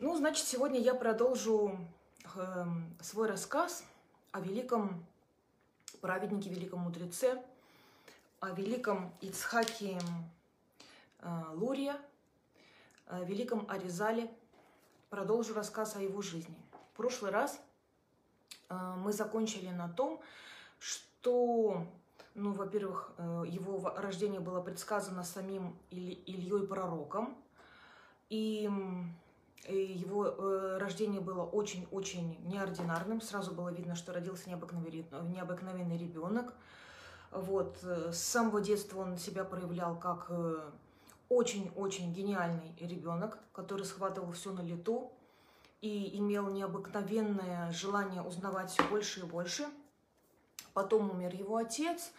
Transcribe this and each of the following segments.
Ну, значит, сегодня я продолжу э, свой рассказ о великом праведнике, великом мудреце, о великом Ицхаке э, Лурия, о великом Аризале. Продолжу рассказ о его жизни. В прошлый раз э, мы закончили на том, что, ну, во-первых, э, его рождение было предсказано самим Иль- Ильей Пророком, и его э, рождение было очень-очень неординарным. Сразу было видно, что родился необыкновенный, необыкновенный ребенок. Вот. С самого детства он себя проявлял как э, очень-очень гениальный ребенок, который схватывал все на лету и имел необыкновенное желание узнавать все больше и больше. Потом умер его отец,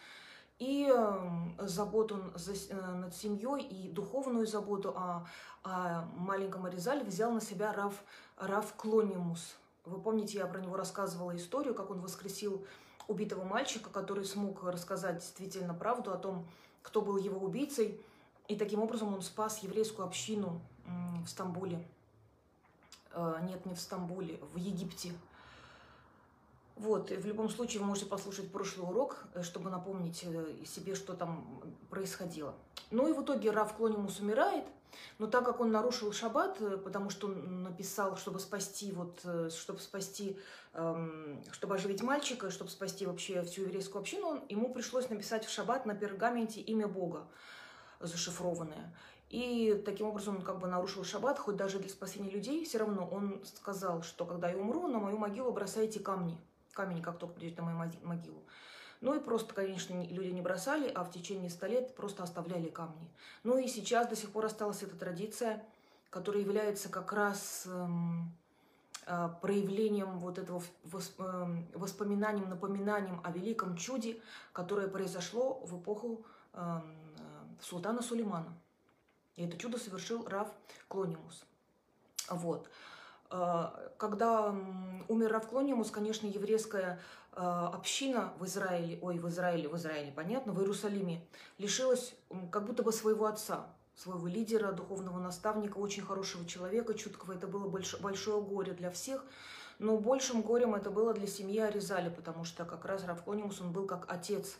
и эм, заботу э, над семьей и духовную заботу о, о маленьком Аризале взял на себя Рав, Рав Клонимус. Вы помните, я про него рассказывала историю, как он воскресил убитого мальчика, который смог рассказать действительно правду о том, кто был его убийцей. И таким образом он спас еврейскую общину в Стамбуле. Э, нет, не в Стамбуле, в Египте. Вот, в любом случае вы можете послушать прошлый урок, э, чтобы напомнить э, себе, что там происходило. Ну и в итоге Рав Клонимус умирает, но так как он нарушил шаббат, э, потому что он написал, чтобы спасти, вот, чтобы спасти, эм, чтобы оживить мальчика, чтобы спасти вообще всю еврейскую общину, ему пришлось написать в шаббат на пергаменте имя Бога зашифрованное. И таким образом он как бы нарушил шаббат, хоть даже для спасения людей, все равно он сказал, что когда я умру, на мою могилу бросайте камни камень, как только придет на мою могилу. Ну и просто, конечно, люди не бросали, а в течение ста лет просто оставляли камни. Ну и сейчас до сих пор осталась эта традиция, которая является как раз эм, э, проявлением вот этого восп, э, воспоминанием, напоминанием о великом чуде, которое произошло в эпоху э, султана Сулеймана. И это чудо совершил Рав Клонимус. Вот. А, когда умер Равклонимус, конечно, еврейская а, община в Израиле, ой, в Израиле, в Израиле, понятно, в Иерусалиме, лишилась как будто бы своего отца, своего лидера, духовного наставника, очень хорошего человека, чуткого. Это было большое горе для всех. Но большим горем это было для семьи Аризали, потому что как раз Равклонимус, он был как отец,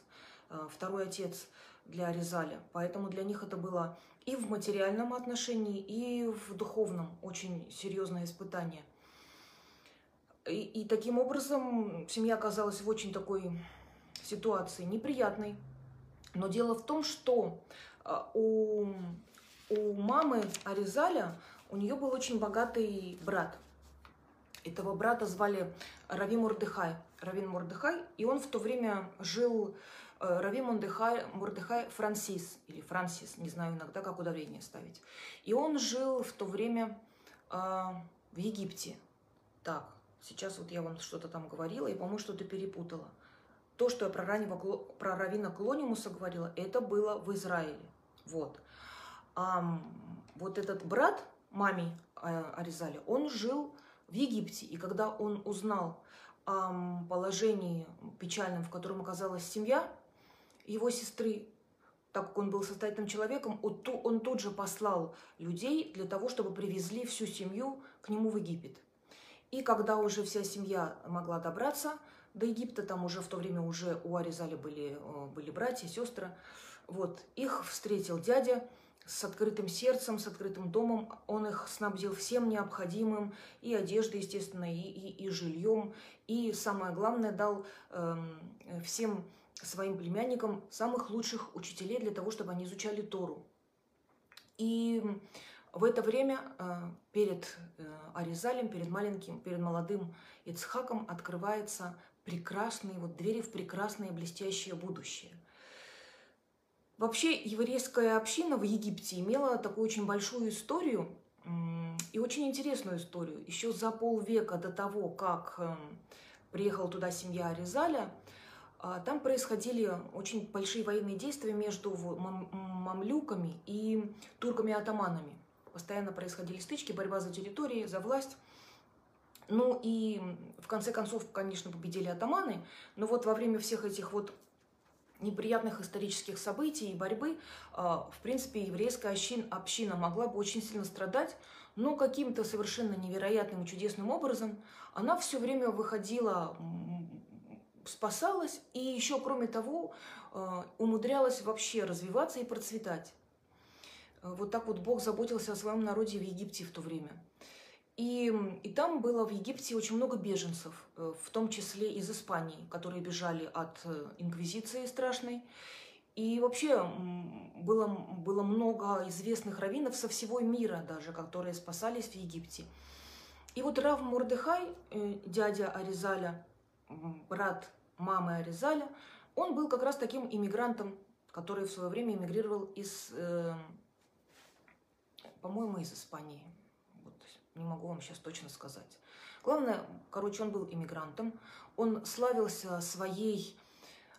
а, второй отец для Аризаля. Поэтому для них это было и в материальном отношении, и в духовном очень серьезное испытание. И, и таким образом семья оказалась в очень такой ситуации неприятной. Но дело в том, что а, у, у мамы Аризаля, у нее был очень богатый брат. Этого брата звали Рави Мурдыхай. Равин Мурдыхай, и он в то время жил Э, Рави Мурдыхай, Мурдыхай Франсис, или Франсис, не знаю иногда, как ударение ставить. И он жил в то время э, в Египте. Так, сейчас вот я вам что-то там говорила, и, по-моему, что-то перепутала. То, что я про, раннего, про Равина Клонимуса говорила, это было в Израиле. Вот. А вот этот брат маме э, Аризали, он жил в Египте. И когда он узнал положении печальном, в котором оказалась семья его сестры, так как он был состоятельным человеком, он тут же послал людей для того, чтобы привезли всю семью к нему в Египет. И когда уже вся семья могла добраться до Египта, там уже в то время уже у Аризали были, э, были братья, сестры, вот, их встретил дядя с открытым сердцем, с открытым домом. Он их снабдил всем необходимым, и одеждой, естественно, и, и, и жильем, и самое главное, дал э, всем своим племянникам самых лучших учителей для того, чтобы они изучали Тору. И в это время э, перед э, Аризалем, перед маленьким, перед молодым Ицхаком открывается прекрасные, вот двери в прекрасное блестящее будущее. Вообще еврейская община в Египте имела такую очень большую историю и очень интересную историю. Еще за полвека до того, как эм, приехала туда семья Аризаля, а, там происходили очень большие военные действия между мамлюками и турками-атаманами. Постоянно происходили стычки, борьба за территории, за власть. Ну и в конце концов, конечно, победили атаманы, но вот во время всех этих вот неприятных исторических событий и борьбы, а, в принципе, еврейская община могла бы очень сильно страдать, но каким-то совершенно невероятным и чудесным образом она все время выходила, спасалась и еще, кроме того, э, умудрялась вообще развиваться и процветать. Вот так вот Бог заботился о своем народе в Египте в то время. И, и там было в Египте очень много беженцев, э, в том числе из Испании, которые бежали от э, инквизиции страшной. И вообще было, было много известных раввинов со всего мира даже, которые спасались в Египте. И вот Рав Мурдыхай, э, дядя Аризаля, брат мамы Аризаля, он был как раз таким иммигрантом, который в свое время эмигрировал из, по-моему, из Испании не могу вам сейчас точно сказать. Главное, короче, он был иммигрантом, он славился своей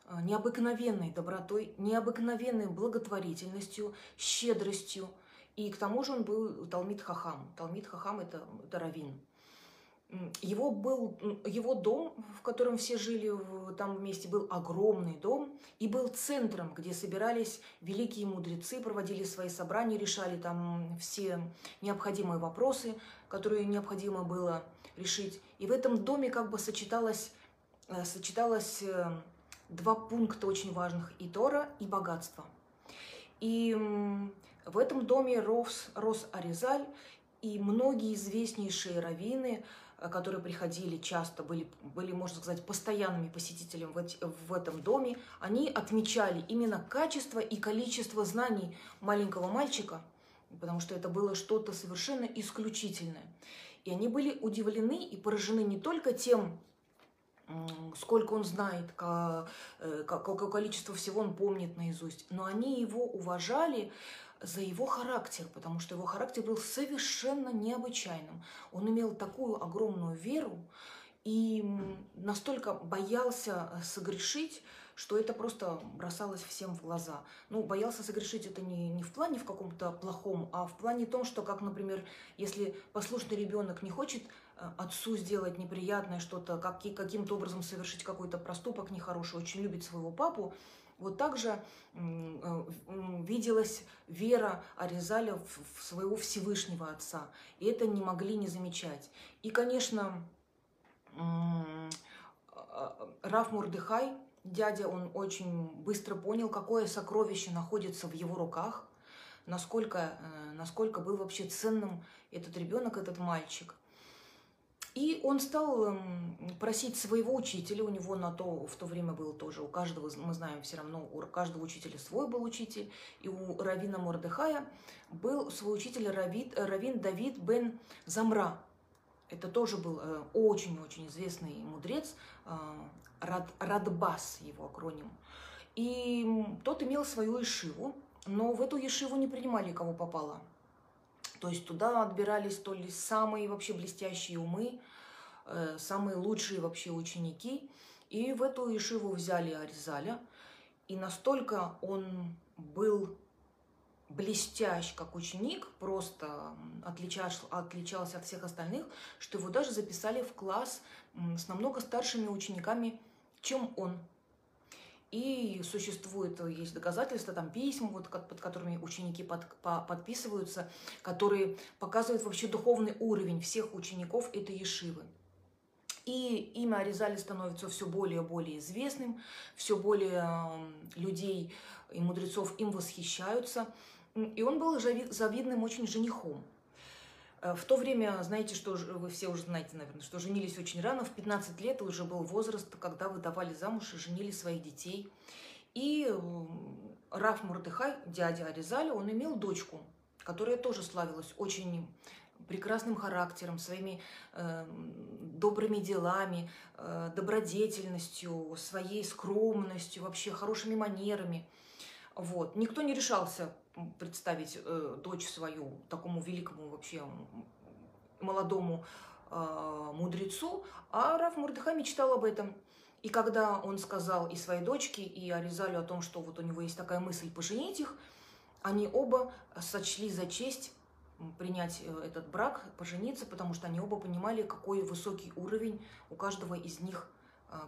э, необыкновенной добротой, необыкновенной благотворительностью, щедростью, и к тому же он был Талмит Хахам. Талмит Хахам – это, это раввин. Его, был, его дом, в котором все жили там вместе, был огромный дом и был центром, где собирались великие мудрецы, проводили свои собрания, решали там все необходимые вопросы, которые необходимо было решить. И в этом доме как бы сочеталось, э, сочеталось э, два пункта очень важных – и Тора, и богатство. И в этом доме рос, рос Аризаль, и многие известнейшие раввины – которые приходили часто, были, были, можно сказать, постоянными посетителями в, в этом доме, они отмечали именно качество и количество знаний маленького мальчика, потому что это было что-то совершенно исключительное. И они были удивлены и поражены не только тем, сколько он знает, э, какое количество всего он помнит наизусть, но они его уважали за его характер, потому что его характер был совершенно необычайным. Он имел такую огромную веру и настолько боялся э, согрешить, что это просто бросалось всем в глаза. Ну, боялся согрешить это не, не в плане в каком-то плохом, а в плане том, что, как, например, если послушный ребенок не хочет э, отцу сделать неприятное что-то, как, каким-то образом совершить какой-то проступок нехороший, очень любит своего папу, вот также э, виделась вера Аризаля в своего Всевышнего Отца. И это не могли не замечать. И, конечно, а, Раф Мурдыхай, дядя, он очень быстро понял, какое сокровище находится в его руках, насколько, э, насколько был вообще ценным этот ребенок, этот мальчик. И он стал эм, просить своего учителя, у него на то в то время был тоже, у каждого, мы знаем все равно, у каждого учителя свой был учитель, и у Равина Мордыхая был свой учитель Равид, Равин Давид бен Замра. Это тоже был э, очень-очень известный мудрец, э, Рад, Радбас его акроним. И тот имел свою ишиву, но в эту ешиву не принимали кого попало. То есть туда отбирались то ли самые вообще блестящие умы, э, самые лучшие вообще ученики. И в эту Ишиву взяли Аризаля. И настолько он был блестящ как ученик, просто отличался, отличался от всех остальных, что его даже записали в класс с намного старшими учениками, чем он. И существует, есть доказательства, там письма, вот, под которыми ученики под, по, подписываются, которые показывают вообще духовный уровень всех учеников этой ешивы. И имя Аризали становится все более и более известным, все более людей и мудрецов им восхищаются. И он был завидным очень женихом. Э, в то время, знаете, что вы все уже знаете, наверное, что женились очень рано, в 15 лет уже был возраст, когда выдавали замуж и женили своих детей. И Раф Мурдыхай, дядя Аризаля, он имел дочку, которая тоже славилась очень прекрасным характером, своими э, добрыми делами, э, добродетельностью, своей скромностью, вообще хорошими манерами. Вот. Никто не решался представить э, дочь свою такому великому вообще молодому э, мудрецу, а Раф Мурдыха мечтал об этом. И когда он сказал и своей дочке, и Аризалю о том, что вот у него есть такая мысль поженить их, они оба сочли за честь принять э, этот брак, пожениться, потому что они оба понимали, какой высокий уровень у каждого из них –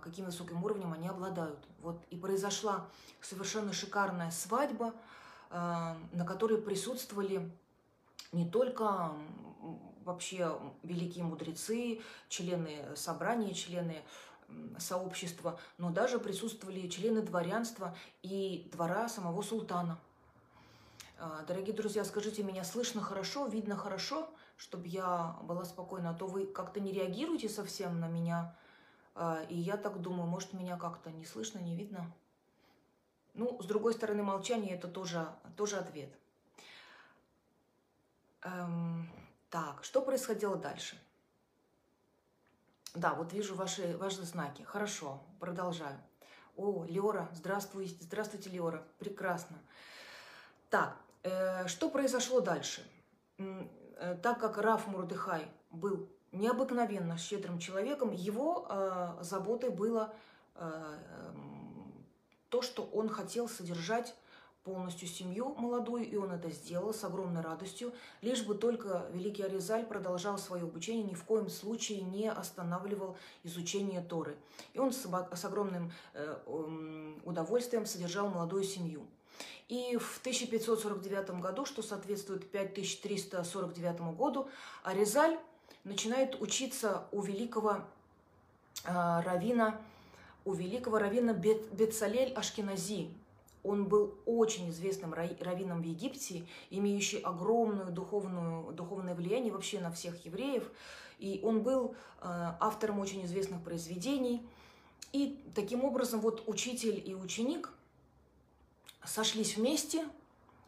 каким высоким уровнем они обладают. Вот и произошла совершенно шикарная свадьба, а, на которой присутствовали не только вообще великие мудрецы, члены собрания, члены сообщества, но даже присутствовали члены дворянства и двора самого султана. А, дорогие друзья, скажите, меня слышно хорошо, видно хорошо, чтобы я была спокойна, а то вы как-то не реагируете совсем на меня, а, и я так думаю, может, меня как-то не слышно, не видно. Ну, с другой стороны, молчание – это тоже, тоже ответ. Эм, так, что происходило дальше? Да, вот вижу ваши, ваши знаки. Хорошо, продолжаю. О, Леора, здравствуйте, здравствуйте, Леора. Прекрасно. Так, э, что произошло дальше? Э, так как Раф Мурдыхай был необыкновенно щедрым человеком, его э, заботой было э, эм, то, что он хотел содержать полностью семью молодую, и он это сделал с огромной радостью, лишь бы только великий Аризаль продолжал свое обучение, ни в коем случае не останавливал изучение Торы. И он с, с огромным э, удовольствием содержал молодую семью. И в 1549 году, что соответствует 5349 году, Аризаль начинает учиться у великого э, равина, у великого равина Бет, Бетсалель Ашкенази, он был очень известным раввином в Египте, имеющий огромное духовную, духовное влияние вообще на всех евреев. И он был э, автором очень известных произведений. И таким образом вот учитель и ученик сошлись вместе,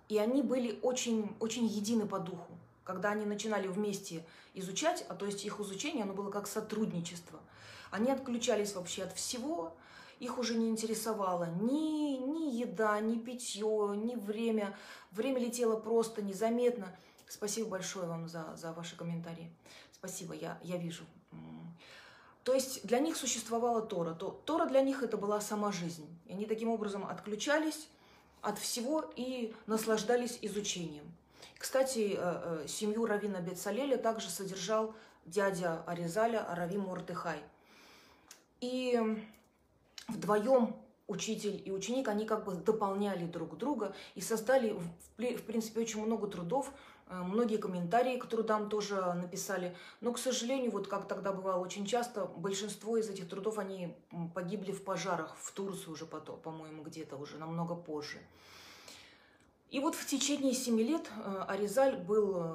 и они были очень, очень едины по духу. Когда они начинали вместе изучать, а то есть их изучение, оно было как сотрудничество. Они отключались вообще от всего, их уже не интересовало ни, ни еда, ни питье, ни время. Время летело просто незаметно. Спасибо большое вам за, за ваши комментарии. Спасибо, я, я вижу. То есть для них существовала Тора. То, Тора для них это была сама жизнь. И они таким образом отключались от всего и наслаждались изучением. Кстати, э, э, семью Равина Бецалеля также содержал дядя Аризаля Рави Муртыхай. И вдвоем учитель и ученик, они как бы дополняли друг друга и создали, в принципе, очень много трудов, э, многие комментарии к трудам тоже написали. Но, к сожалению, вот как тогда бывало очень часто, большинство из этих трудов, они погибли в пожарах в Турции уже потом, по-моему, где-то уже намного позже. И вот в течение семи лет э, Аризаль был э,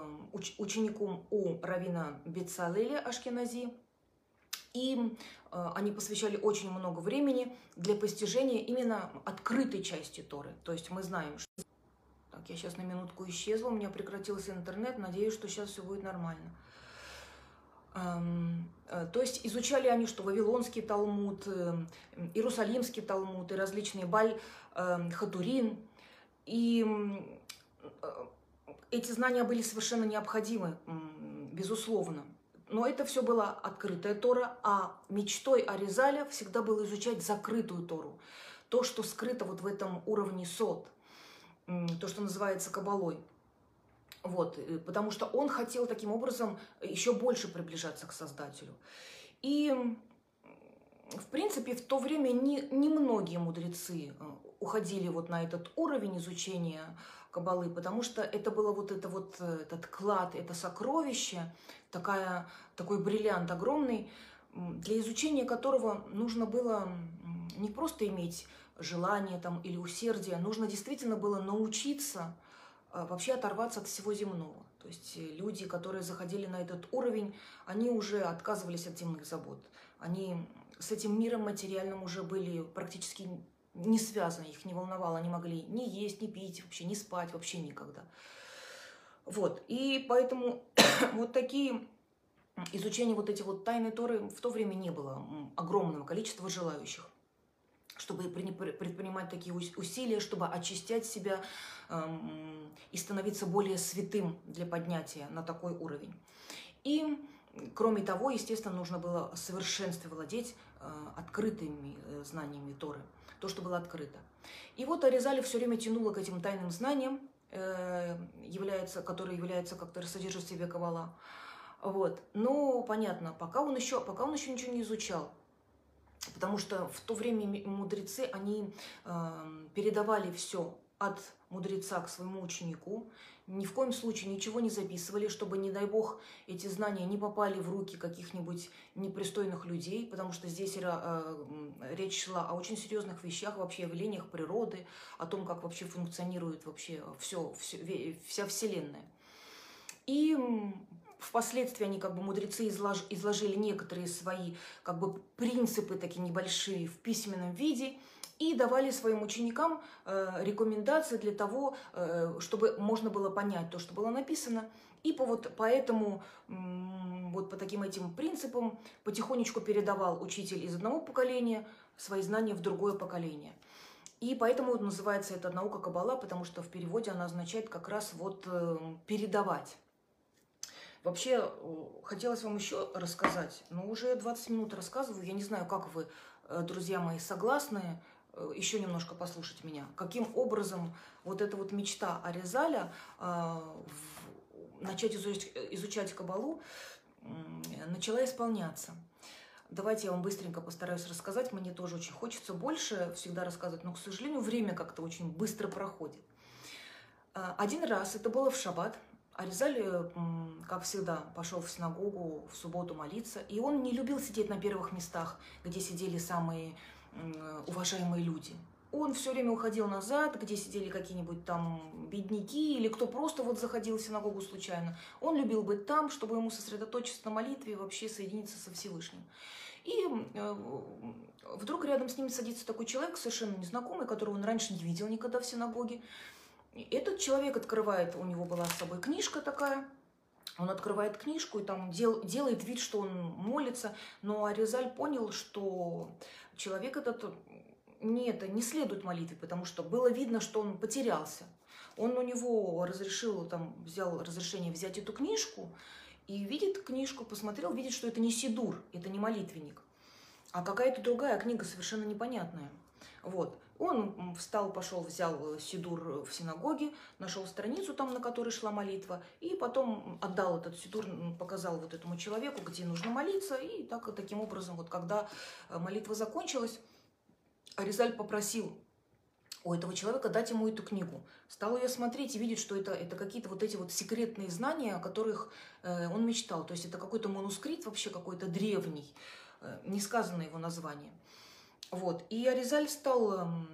учеником у Равина Бецалеля Ашкенази, и э, они посвящали очень много времени для постижения именно открытой части Торы. То есть мы знаем, что... Так, я сейчас на минутку исчезла, у меня прекратился интернет, надеюсь, что сейчас все будет нормально. Эм, то есть изучали они, что Вавилонский Талмуд, Иерусалимский Талмуд и различные Баль, Хатурин. И эти знания были совершенно необходимы, безусловно. Но это все была открытая Тора, а мечтой Аризаля всегда было изучать закрытую Тору. То, что скрыто вот в этом уровне сот, то, что называется кабалой. Вот, э, потому что он хотел таким образом еще больше приближаться к Создателю. И, в принципе, в то время не, немногие мудрецы э, уходили вот на этот уровень изучения кабалы, потому что это было вот это вот э, этот клад, это сокровище, такая, такой бриллиант огромный, для изучения которого нужно было не просто иметь желание там, или усердие, нужно действительно было научиться а, вообще оторваться от всего земного. То есть э, люди, которые заходили на этот уровень, они уже отказывались от земных забот. Они с этим миром материальным уже были практически не связаны, их не волновало, они могли ни есть, ни пить, вообще не спать, вообще никогда. Вот, и поэтому вот такие изучения вот эти вот тайны Торы в то время не было огромного количества желающих чтобы предпринимать такие усилия, чтобы очищать себя эм, и становиться более святым для поднятия на такой уровень. И, кроме того, естественно, нужно было в владеть э, открытыми э, знаниями Торы, то, что было открыто. И вот Аризали все время тянула к этим тайным знаниям, э, является, которые являются как-то содержат в себе Кавала. Вот. Но понятно, пока он еще, пока он еще ничего не изучал, потому что в то время мудрецы, они э, передавали все от мудреца к своему ученику, ни в коем случае ничего не записывали, чтобы, не дай бог, эти знания не попали в руки каких-нибудь непристойных людей, потому что здесь э, речь шла о очень серьезных вещах, вообще явлениях природы, о том, как вообще функционирует вообще все, все, вся Вселенная. И впоследствии они, как бы, мудрецы излож, изложили некоторые свои, как бы, принципы такие небольшие в письменном виде – и давали своим ученикам э, рекомендации для того, э, чтобы можно было понять то, что было написано. И по, вот, поэтому вот по таким этим принципам потихонечку передавал учитель из одного поколения свои знания в другое поколение. И поэтому называется эта наука Кабала, потому что в переводе она означает как раз вот э, передавать. Вообще, хотелось вам еще рассказать, но уже 20 минут рассказываю. Я не знаю, как вы, друзья мои, согласны еще немножко послушать меня, каким образом вот эта вот мечта Аризаля э, начать изучать, изучать Кабалу начала исполняться. Давайте я вам быстренько постараюсь рассказать. Мне тоже очень хочется больше всегда рассказывать, но, к сожалению, время как-то очень быстро проходит. Э, один раз, это было в шаббат, Аризаль, как всегда, пошел в синагогу в субботу молиться, и он не любил сидеть на первых местах, где сидели самые уважаемые люди. Он все время уходил назад, где сидели какие-нибудь там бедняки или кто просто вот заходил в синагогу случайно. Он любил быть там, чтобы ему сосредоточиться на молитве и вообще соединиться со Всевышним. И э, вдруг рядом с ним садится такой человек, совершенно незнакомый, которого он раньше не видел никогда в синагоге. Этот человек открывает, у него была с собой книжка такая, он открывает книжку и там дел, делает вид, что он молится, но Аризаль понял, что человек этот не, это, не следует молитве, потому что было видно, что он потерялся. Он у него разрешил, там, взял разрешение взять эту книжку, и видит книжку, посмотрел, видит, что это не Сидур, это не молитвенник, а какая-то другая книга, совершенно непонятная. Вот. Он встал, пошел, взял сидур в синагоге, нашел страницу там, на которой шла молитва, и потом отдал этот сидур, показал вот этому человеку, где нужно молиться, и так, таким образом, вот когда э, молитва закончилась, Аризаль попросил у этого человека дать ему эту книгу. Стал ее смотреть и видеть, что это, это какие-то вот эти вот секретные знания, о которых э, он мечтал. То есть это какой-то манускрипт вообще какой-то древний, э, не сказано его название. Вот. И Аризаль стал эм,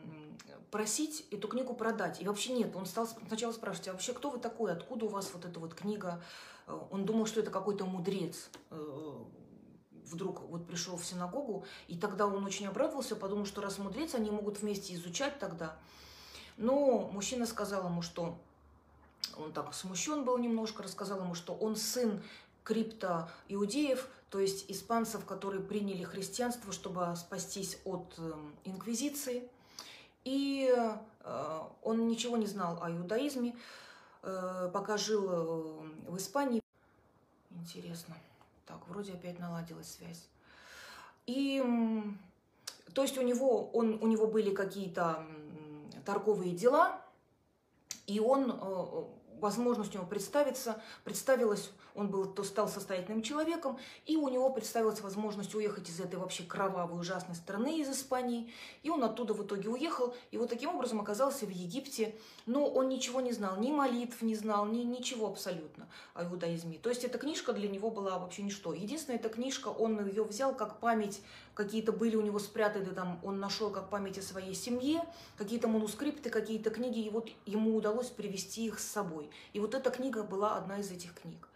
просить эту книгу продать. И вообще нет, он стал сначала спрашивать, а вообще кто вы такой, откуда у вас вот эта вот книга? Э, он думал, что это какой-то мудрец. Э, вдруг вот пришел в синагогу, и тогда он очень обрадовался, подумал, что раз мудрец, они могут вместе изучать тогда. Но мужчина сказал ему, что он так смущен был немножко, рассказал ему, что он сын крипто-иудеев, то есть испанцев, которые приняли христианство, чтобы спастись от эм, инквизиции. И э, он ничего не знал о иудаизме, э, пока жил э, в Испании. Интересно. Так, вроде опять наладилась связь. И, то есть у него, он, у него были какие-то торговые дела, и он возможность у него представиться, представилась, он был, то стал состоятельным человеком, и у него представилась возможность уехать из этой вообще кровавой, ужасной страны, из Испании, и он оттуда в итоге уехал, и вот таким образом оказался в Египте, но он ничего не знал, ни молитв не знал, ни ничего абсолютно о иудаизме. То есть эта книжка для него была вообще ничто. Единственная эта книжка, он ее взял как память, какие-то были у него спрятаны, там он нашел как память о своей семье, какие-то манускрипты, какие-то книги, и вот ему удалось привести их с собой. И вот эта книга была одна из этих книг.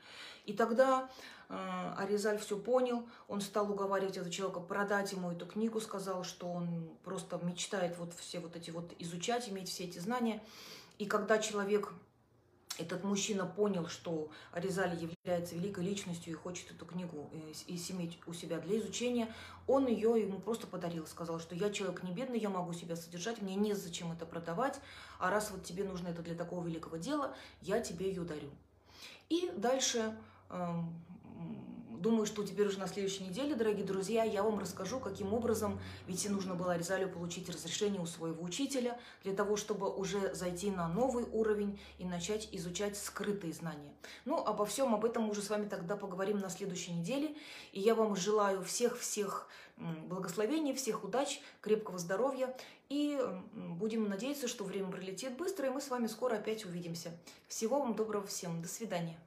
И тогда э, Аризаль все понял, он стал уговаривать этого человека продать ему эту книгу, сказал, что он просто мечтает вот все вот эти вот изучать, иметь все эти знания. И когда человек этот мужчина понял, что Аризаль является великой личностью и хочет эту книгу э, иметь у себя для изучения, он ее ему просто подарил. Сказал, что я человек не бедный, я могу себя содержать, мне незачем это продавать, а раз вот тебе нужно это для такого великого дела, я тебе ее дарю. И дальше э, думаю, что теперь уже на следующей неделе, дорогие друзья, я вам расскажу, каким образом, ведь нужно было Аризалю получить разрешение у своего учителя для того, чтобы уже зайти на новый уровень и начать изучать скрытые знания. Ну, обо всем об этом мы уже с вами тогда поговорим на следующей неделе. И я вам желаю всех-всех благословений, всех удач, крепкого здоровья. И будем надеяться, что время пролетит быстро, и мы с вами скоро опять увидимся. Всего вам доброго всем. До свидания.